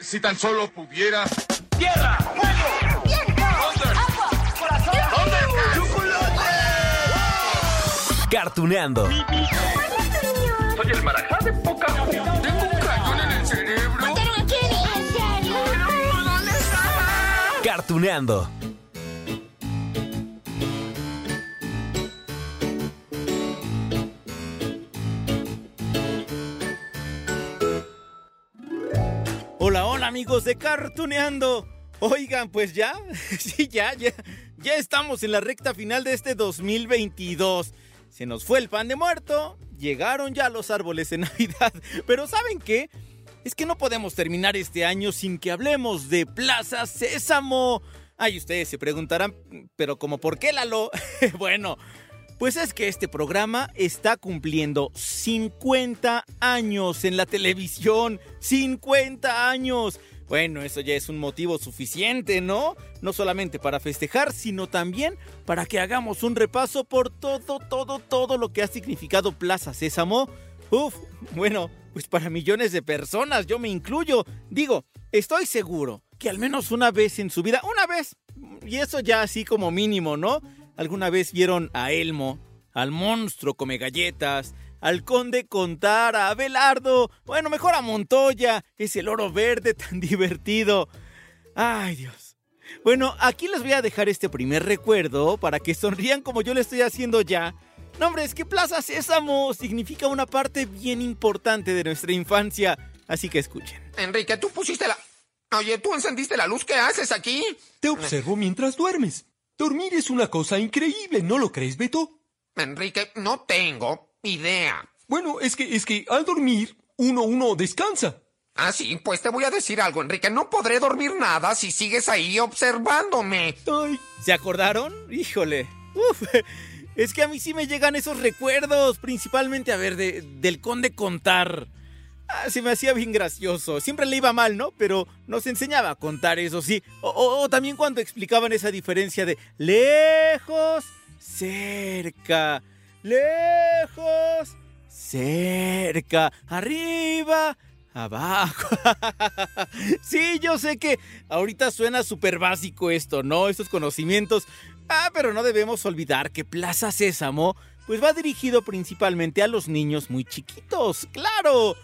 Si tan solo pudiera. ¡Tierra! ¡Fuego! ¡Viento! ¡Agua! ¡Corazón! ¡Chocolate! Cartuneando. Soy el marajá de poca Tengo un cañón en el cerebro. ¿Mataron a Kenny? ¿En serio? ¿Dónde está? Cartuneando. Amigos de Cartuneando. Oigan, pues ya, sí, ya, ya, ya estamos en la recta final de este 2022. Se nos fue el pan de muerto, llegaron ya los árboles de Navidad, pero ¿saben qué? Es que no podemos terminar este año sin que hablemos de Plaza Sésamo. Ay, ustedes se preguntarán, pero como por qué Lalo? bueno, pues es que este programa está cumpliendo 50 años en la televisión. 50 años. Bueno, eso ya es un motivo suficiente, ¿no? No solamente para festejar, sino también para que hagamos un repaso por todo, todo, todo lo que ha significado Plaza Sésamo. Uf, bueno, pues para millones de personas, yo me incluyo. Digo, estoy seguro que al menos una vez en su vida, una vez, y eso ya así como mínimo, ¿no? ¿Alguna vez vieron a Elmo, al monstruo come galletas, al conde contar, a Abelardo, bueno, mejor a Montoya, ese loro verde tan divertido? Ay, Dios. Bueno, aquí les voy a dejar este primer recuerdo para que sonrían como yo lo estoy haciendo ya. No, hombre, es que Plaza Sésamo significa una parte bien importante de nuestra infancia, así que escuchen. Enrique, tú pusiste la... Oye, tú encendiste la luz, ¿qué haces aquí? Te observo mientras duermes. Dormir es una cosa increíble, ¿no lo crees, Beto? Enrique, no tengo idea. Bueno, es que es que al dormir uno uno descansa. Ah, sí, pues te voy a decir algo, Enrique. No podré dormir nada si sigues ahí observándome. Ay, ¿Se acordaron? Híjole. Uf, es que a mí sí me llegan esos recuerdos, principalmente, a ver, de, del conde contar. Ah, se me hacía bien gracioso. Siempre le iba mal, ¿no? Pero nos enseñaba a contar, eso sí. O, también cuando explicaban esa diferencia de lejos, cerca, lejos, cerca, arriba, abajo. sí, yo sé que ahorita suena súper básico esto, ¿no? Estos conocimientos. Ah, pero no debemos olvidar que Plaza Sésamo pues va dirigido principalmente a los niños muy chiquitos, claro.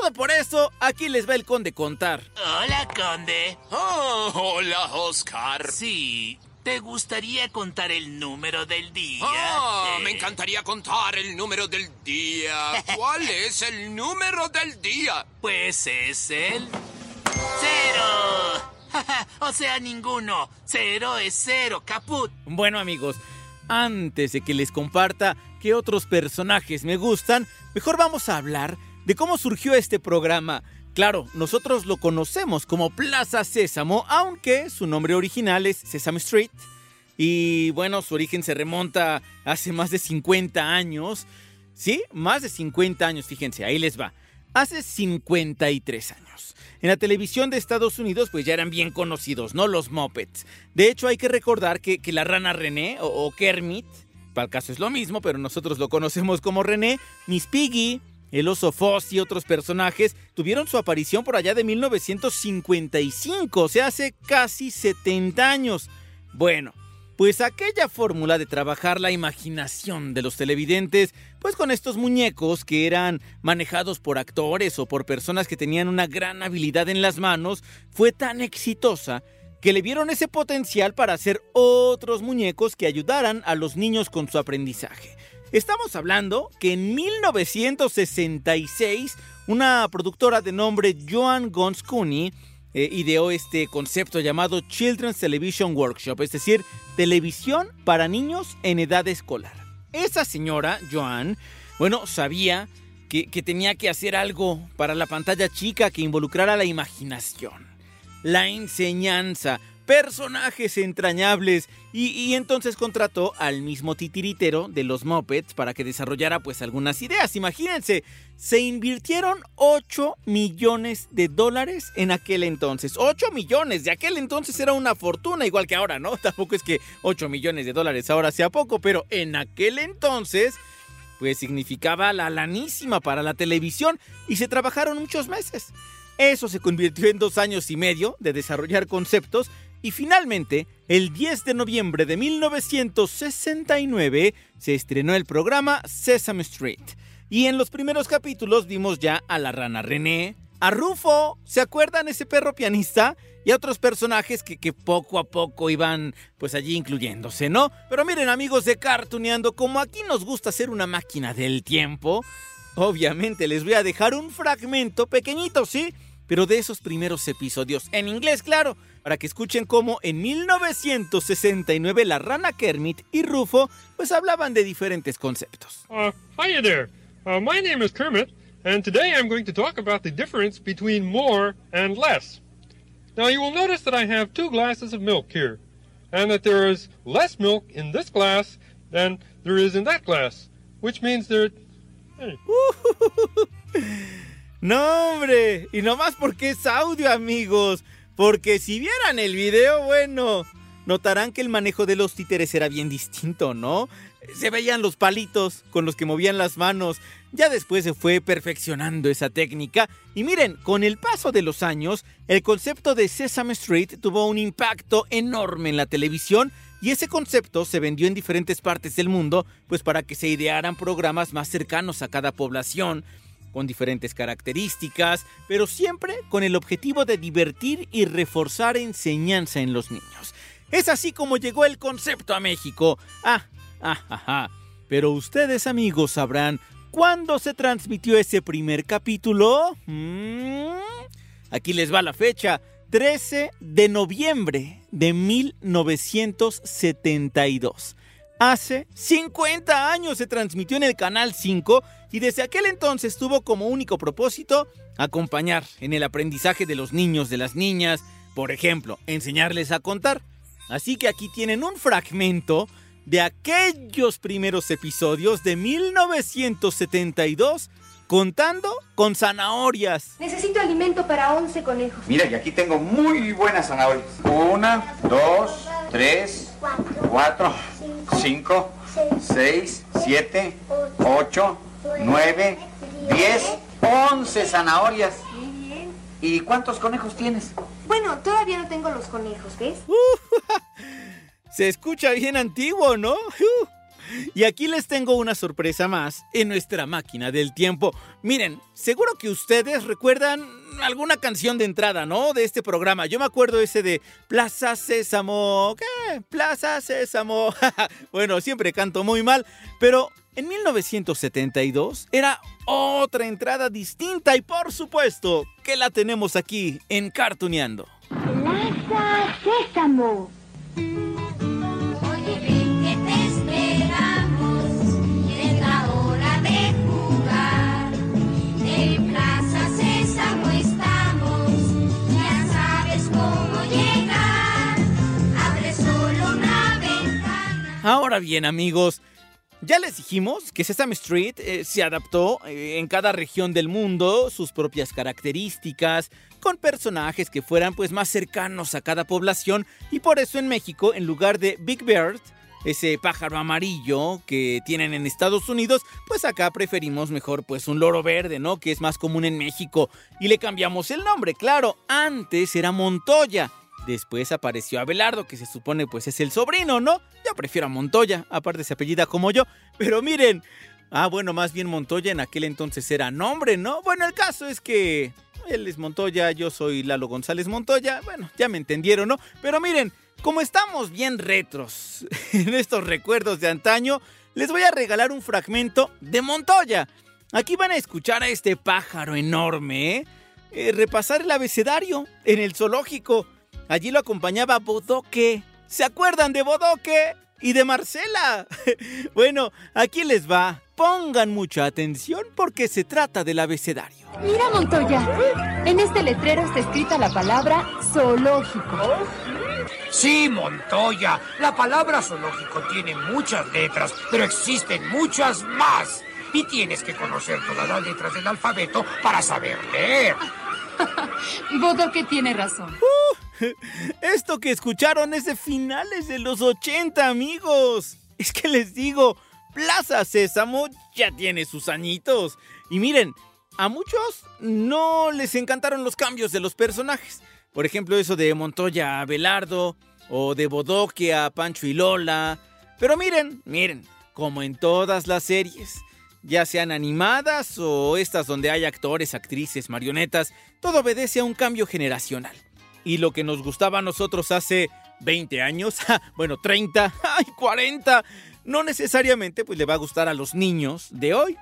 Todo por eso, aquí les va el conde contar. Hola, Conde. Oh, hola, Oscar. Sí, ¿te gustaría contar el número del día? Ah, Eh, me encantaría contar el número del día. ¿Cuál es el número del día? Pues es el... ¡Cero! o sea, ninguno. Cero es cero, caput. Bueno amigos, antes de que les comparta qué otros personajes me gustan, mejor vamos a hablar de cómo surgió este programa. Claro, nosotros lo conocemos como Plaza Sésamo, aunque su nombre original es Sesame Street. Y bueno, su origen se remonta hace más de 50 años. ¿Sí? Más de 50 años, fíjense, ahí les va. Hace 53 años. En la televisión de Estados Unidos, pues ya eran bien conocidos, ¿no? Los Muppets. De hecho, hay que recordar que, la rana René o, o Kermit, para el caso es lo mismo, pero nosotros lo conocemos como René, Miss Piggy, el oso Foz y otros personajes tuvieron su aparición por allá de 1955, o sea, hace casi 70 años. Bueno, pues aquella fórmula de trabajar la imaginación de los televidentes, pues con estos muñecos que eran manejados por actores o por personas que tenían una gran habilidad en las manos, fue tan exitosa que le vieron ese potencial para hacer otros muñecos que ayudaran a los niños con su aprendizaje. Estamos hablando que en 1966 una productora de nombre Joan Gons Cooney eh, ideó este concepto llamado Children's Television Workshop, es decir, televisión para niños en edad escolar. Esa señora, Joan, bueno, sabía que tenía que hacer algo para la pantalla chica que involucrara la imaginación, la enseñanza, personajes entrañables y, entonces contrató al mismo titiritero de los Muppets para que desarrollara pues algunas ideas. Imagínense, se invirtieron 8 millones de dólares en aquel entonces. 8 millones, de aquel entonces era una fortuna igual que ahora, ¿no? Tampoco es que 8 millones de dólares ahora sea poco, pero en aquel entonces pues significaba la lanísima para la televisión y se trabajaron muchos meses. Eso se convirtió en dos años y medio de desarrollar conceptos y finalmente, el 10 de noviembre de 1969, se estrenó el programa Sesame Street. Y en los primeros capítulos vimos ya a la rana René, a Rufo, ¿se acuerdan ese perro pianista? Y a otros personajes que, poco a poco iban pues allí incluyéndose, ¿no? Pero miren amigos de Cartuneando, como aquí nos gusta ser una máquina del tiempo, obviamente les voy a dejar un fragmento pequeñito, ¿sí? Pero de esos primeros episodios, en inglés, claro, para que escuchen cómo en 1969 la rana Kermit y Rufo pues hablaban de diferentes conceptos. Uh, hiya there. Uh, my name is Kermit, and today I'm going to talk about the difference between more and less. Now you will notice that I have two glasses of milk here, and that there is less milk in this glass than there is in that glass, which means there... Hey. no, hombre, y no más porque es audio, amigos. Porque si vieran el video, bueno, notarán que el manejo de los títeres era bien distinto, ¿no? Se veían los palitos con los que movían las manos. Ya después se fue perfeccionando esa técnica. Y miren, con el paso de los años, el concepto de Sesame Street tuvo un impacto enorme en la televisión y ese concepto se vendió en diferentes partes del mundo, pues para que se idearan programas más cercanos a cada población con diferentes características, pero siempre con el objetivo de divertir y reforzar enseñanza en los niños. Es así como llegó el concepto a México. Ah, ah, ah, ah. Pero ustedes amigos sabrán cuándo se transmitió ese primer capítulo. ¿Mm? Aquí les va la fecha. 13 de noviembre de 1972. Hace 50 años se transmitió en el Canal 5 y desde aquel entonces tuvo como único propósito acompañar en el aprendizaje de los niños, de las niñas, por ejemplo, enseñarles a contar. Así que aquí tienen un fragmento de aquellos primeros episodios de 1972 contando con zanahorias. Necesito alimento para 11 conejos. Mira, y aquí tengo muy buenas zanahorias. Una, dos, tres, cuatro, cinco, seis, siete, ocho, nueve, diez, once zanahorias. ¿Y cuántos conejos tienes? Bueno, todavía no tengo los conejos, ¿ves? Se escucha bien antiguo, ¿no? Y aquí les tengo una sorpresa más en nuestra máquina del tiempo. Miren, seguro que ustedes recuerdan alguna canción de entrada, ¿no? De este programa. Yo me acuerdo ese de Plaza Sésamo. ¿Qué? Plaza Sésamo. bueno, siempre canto muy mal, pero en 1972 era otra entrada distinta y por supuesto que la tenemos aquí en Cartuneando. Plaza Sésamo. Ahora bien, amigos, ya les dijimos que Sesame Street eh, se adaptó eh, en cada región del mundo, sus propias características, con personajes que fueran pues más cercanos a cada población y por eso en México, en lugar de Big Bird, ese pájaro amarillo que tienen en Estados Unidos, pues acá preferimos mejor pues un loro verde, ¿no? Que es más común en México y le cambiamos el nombre, claro, antes era Montoya. Después apareció Abelardo, que se supone pues es el sobrino, ¿no? Yo prefiero a Montoya, aparte se apellida como yo. Pero miren, ah bueno, más bien Montoya en aquel entonces era nombre, ¿no? Bueno, el caso es que él es Montoya, yo soy Lalo González Montoya. Bueno, ya me entendieron, ¿no? Pero miren, como estamos bien retros en estos recuerdos de antaño, les voy a regalar un fragmento de Montoya. Aquí van a escuchar a este pájaro enorme, ¿eh? Eh, repasar el abecedario en el zoológico. Allí lo acompañaba Bodoque. ¿Se acuerdan de Bodoque? Y de Marcela. bueno, aquí les va. Pongan mucha atención porque se trata del abecedario. Mira, Montoya. En este letrero está escrita la palabra zoológico. Sí, Montoya. La palabra zoológico tiene muchas letras, pero existen muchas más. Y tienes que conocer todas las letras del alfabeto para saber leer. Bodoque tiene razón. Esto que escucharon es de finales de los 80, amigos. Es que les digo, Plaza Sésamo ya tiene sus añitos. Y miren, a muchos no les encantaron los cambios de los personajes. Por ejemplo, eso de Montoya a Belardo o de Bodoque a Pancho y Lola. Pero miren, miren, como en todas las series, ya sean animadas o estas donde hay actores, actrices, marionetas, todo obedece a un cambio generacional. Y lo que nos gustaba a nosotros hace 20 años, bueno, 30, ay, 40, no necesariamente pues le va a gustar a los niños de hoy,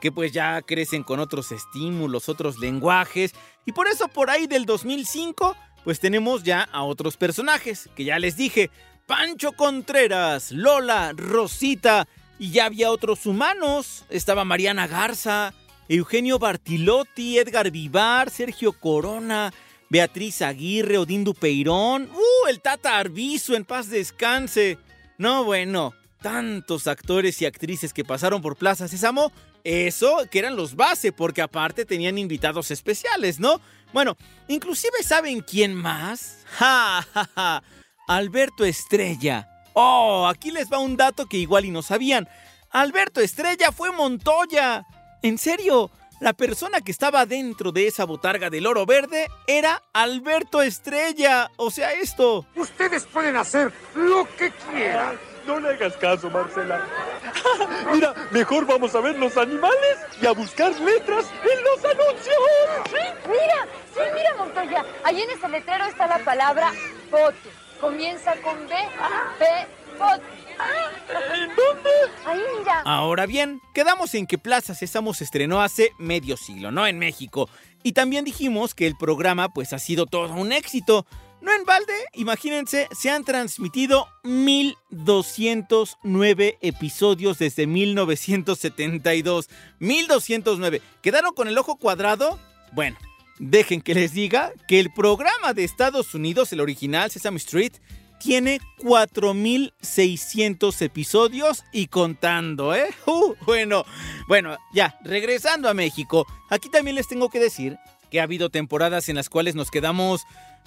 que pues ya crecen con otros estímulos, otros lenguajes, y por eso por ahí del 2005 pues tenemos ya a otros personajes, que ya les dije, Pancho Contreras, Lola, Rosita, y ya había otros humanos, estaba Mariana Garza, Eugenio Bartilotti, Edgar Vivar, Sergio Corona, Beatriz Aguirre, Odín Dupeirón, ¡uh! el Tata Arbizu, en paz descanse. No, bueno, tantos actores y actrices que pasaron por Plaza Sésamo, eso que eran los base, porque aparte tenían invitados especiales, ¿no? Bueno, inclusive ¿saben quién más? ¡Ja, ja, ja! Alberto Estrella. Oh, aquí les va un dato que igual y no sabían. Alberto Estrella fue Montoya. En serio, la persona que estaba dentro de esa botarga del oro verde era Alberto Estrella. O sea, esto. Ustedes pueden hacer lo que quieran. No le hagas caso, Marcela. Mira, mejor vamos a ver los animales y a buscar letras en los anuncios. ¿Sí? Mira, sí, mira, Montoya. Allí en ese letrero está la palabra foto. Comienza con B, B, foto. Ahora bien, quedamos en que Plaza Sésamo se estrenó hace medio siglo, ¿no? En México. Y también dijimos que el programa pues ha sido todo un éxito. No en balde, imagínense, se han transmitido 1209 episodios desde 1972. 1209. ¿Quedaron con el ojo cuadrado? Bueno, dejen que les diga que el programa de Estados Unidos, el original Sesame Street, tiene 4600 episodios y contando, ¿eh? Uh, bueno, bueno, ya, regresando a México, aquí también les tengo que decir que ha habido temporadas en las cuales nos quedamos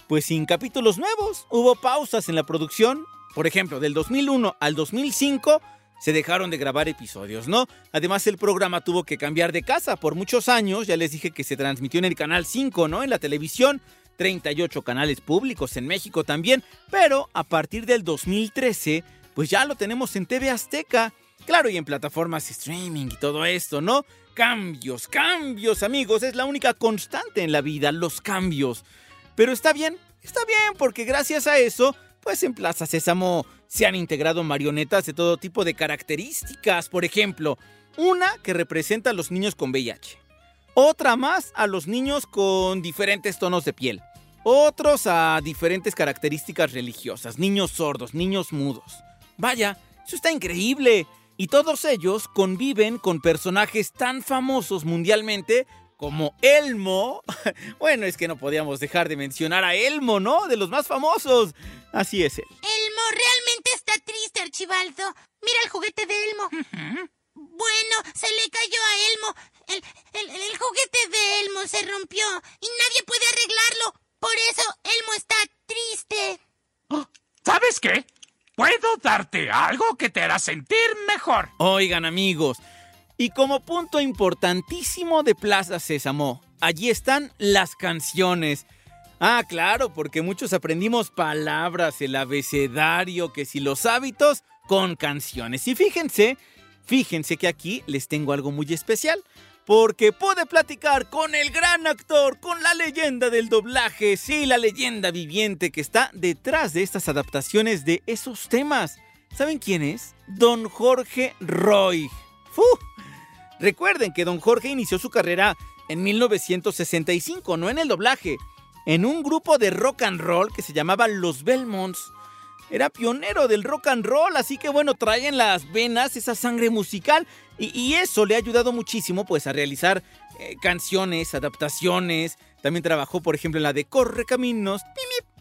pues sin capítulos nuevos. Hubo pausas en la producción. Por ejemplo, del 2001 al 2005 se dejaron de grabar episodios, ¿no? Además el programa tuvo que cambiar de casa por muchos años. Ya les dije que se transmitió en el canal 5, ¿no? En la televisión. 38 canales públicos en México también. Pero a partir del 2013, pues ya lo tenemos en TV Azteca. Claro, y en plataformas streaming y todo esto, ¿no? Cambios, cambios, amigos. Es la única constante en la vida, los cambios. Pero está bien, está bien, porque gracias a eso, pues en Plaza Sésamo se han integrado marionetas de todo tipo de características. Por ejemplo, una que representa a los niños con VIH. Otra más a los niños con diferentes tonos de piel. Otros a diferentes características religiosas. Niños sordos, niños mudos. Vaya, eso está increíble. Y todos ellos conviven con personajes tan famosos mundialmente como Elmo. Bueno, es que no podíamos dejar de mencionar a Elmo, ¿no? De los más famosos. Así es él. Elmo realmente está triste, Archibaldo. Mira el juguete de Elmo. Bueno, se le cayó a Elmo. El, el- el juguete de Elmo se rompió y nadie puede arreglarlo. Por eso Elmo está triste. ¿Sabes qué? Puedo darte algo que te hará sentir mejor. Oigan, amigos. Y como punto importantísimo de Plaza Sésamo, allí están las canciones. Ah, claro, porque muchos aprendimos palabras, el abecedario, que si los hábitos, con canciones. Y fíjense, fíjense que aquí les tengo algo muy especial. Porque pude platicar con el gran actor, con la leyenda del doblaje, sí, la leyenda viviente que está detrás de estas adaptaciones de esos temas. ¿Saben quién es? Don Jorge Roy. ¡Fu! Recuerden que Don Jorge inició su carrera en 1965, no en el doblaje, en un grupo de rock and roll que se llamaba Los Belmonts. Era pionero del rock and roll, así que bueno, trae en las venas esa sangre musical y, eso le ha ayudado muchísimo pues a realizar eh, canciones, adaptaciones. También trabajó, por ejemplo, en la de Corre Caminos,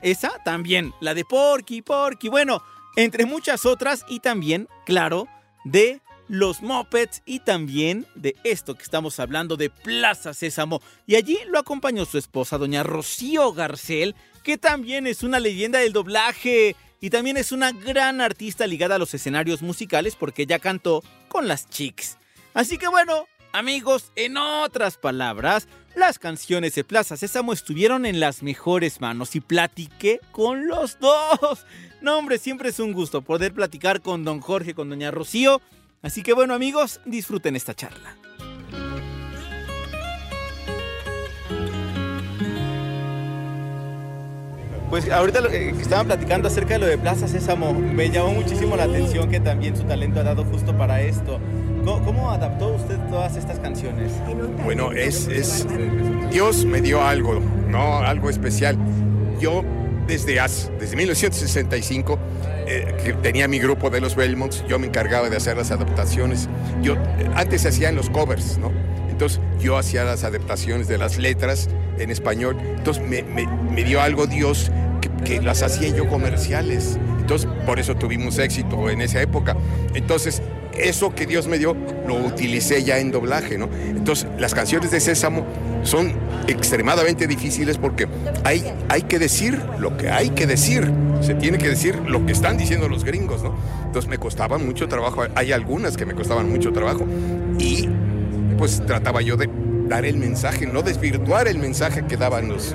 esa también, la de Porky, Porky, bueno, entre muchas otras y también, claro, de los Muppets y también de esto que estamos hablando de Plaza Sésamo. Y allí lo acompañó su esposa, doña Rocío Garcel, que también es una leyenda del doblaje y también es una gran artista ligada a los escenarios musicales porque ella cantó con las Chicks. Así que bueno, Amigos, en otras palabras, las canciones de Plaza Sésamo estuvieron en las mejores manos y platiqué con los dos. No, hombre, siempre es un gusto poder platicar con don Jorge, con doña Rocío. Así que bueno, amigos, disfruten esta charla. Pues ahorita lo que estaban platicando acerca de lo de Plaza Sésamo, me llamó muchísimo la atención que también su talento ha dado justo para esto. ¿Cómo, cómo adaptó usted todas estas canciones? Bueno, es, es. Dios me dio algo, ¿no? Algo especial. Yo, desde, as- desde 1965, eh, que tenía mi grupo de los Belmonts, yo me encargaba de hacer las adaptaciones. Yo, eh, antes se hacían los covers, ¿no? Entonces, yo hacía las adaptaciones de las letras en español. Entonces, me, me- me dio algo Dios que, que las hacía yo comerciales. Entonces, por eso tuvimos éxito en esa época. Entonces, eso que Dios me dio lo utilicé ya en doblaje, ¿no? Entonces, las canciones de Sésamo son extremadamente difíciles porque hay, hay que decir lo que hay que decir. Se tiene que decir lo que están diciendo los gringos, ¿no? Entonces me costaban mucho trabajo. Hay algunas que me costaban mucho trabajo. Y pues trataba yo de dar el mensaje, no desvirtuar el mensaje que daban los,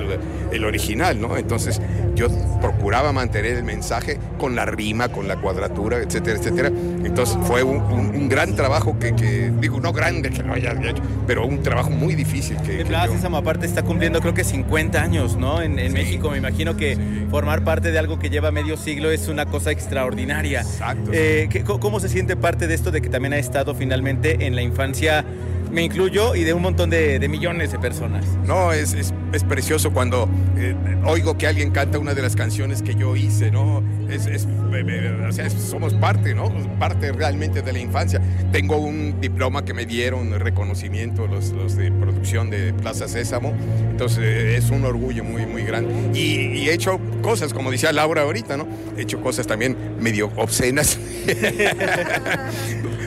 el original, ¿no? Entonces yo procuraba mantener el mensaje con la rima, con la cuadratura, etcétera, etcétera. Entonces fue un, un- un gran trabajo que, que, digo, no grande que lo haya hecho, pero un trabajo muy difícil que, que Plaza yo- aparte está cumpliendo creo que 50 años, ¿no? En, en México me imagino que formar parte de algo que lleva medio siglo es una cosa extraordinaria. Exacto. Eh, ¿qué- co- ¿Cómo se siente parte de esto de que también ha estado finalmente en la infancia, me incluyo, y de un montón de, millones de personas? No, es, es, precioso cuando eh, oigo que alguien canta una de las canciones que yo hice, ¿no? Es, es- somos parte, ¿no? Parte realmente de la infancia. Tengo un diploma que me dieron, reconocimiento, los, los de producción de Plaza Sésamo. Entonces eh, es un orgullo muy, muy grande. Y, y he hecho cosas, como decía Laura ahorita, ¿no? He hecho cosas también medio obscenas.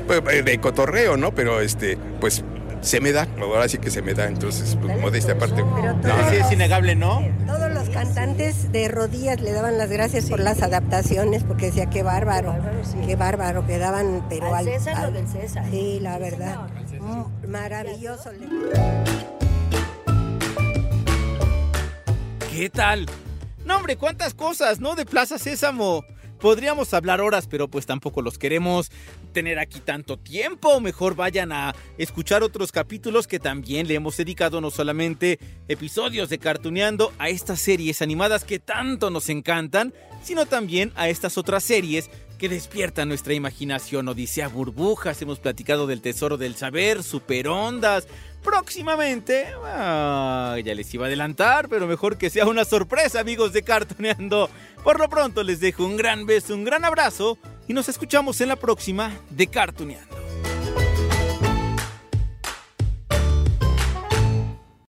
Pues, eh, de cotorreo, ¿no? Pero este, pues se me da, ahora sí que se me da, entonces, pues, modestia aparte. No, Sí, es innegable, ¿no? Todos los cantantes de rodillas le daban las gracias por las adaptaciones, porque decía qué bárbaro, qué bárbaro, quedaban, pero Al César lo del César. Sí, la verdad. Mm, Maravilloso. ¿Qué tal? No, hombre, cuántas cosas, ¿no? De Plaza Sésamo. Podríamos hablar horas, pero pues tampoco los queremos tener aquí tanto tiempo. Mejor vayan a escuchar otros capítulos que también le hemos dedicado no solamente episodios de Cartuneando a estas series animadas que tanto nos encantan, sino también a estas otras series que despiertan nuestra imaginación. Odisea Burbujas, hemos platicado del Tesoro del Saber, Superondas. Próximamente, ah, ya les iba a adelantar, pero mejor que sea una sorpresa, amigos de Cartoneando. Por lo pronto les dejo un gran beso, un gran abrazo y nos escuchamos en la próxima de Cartoneando.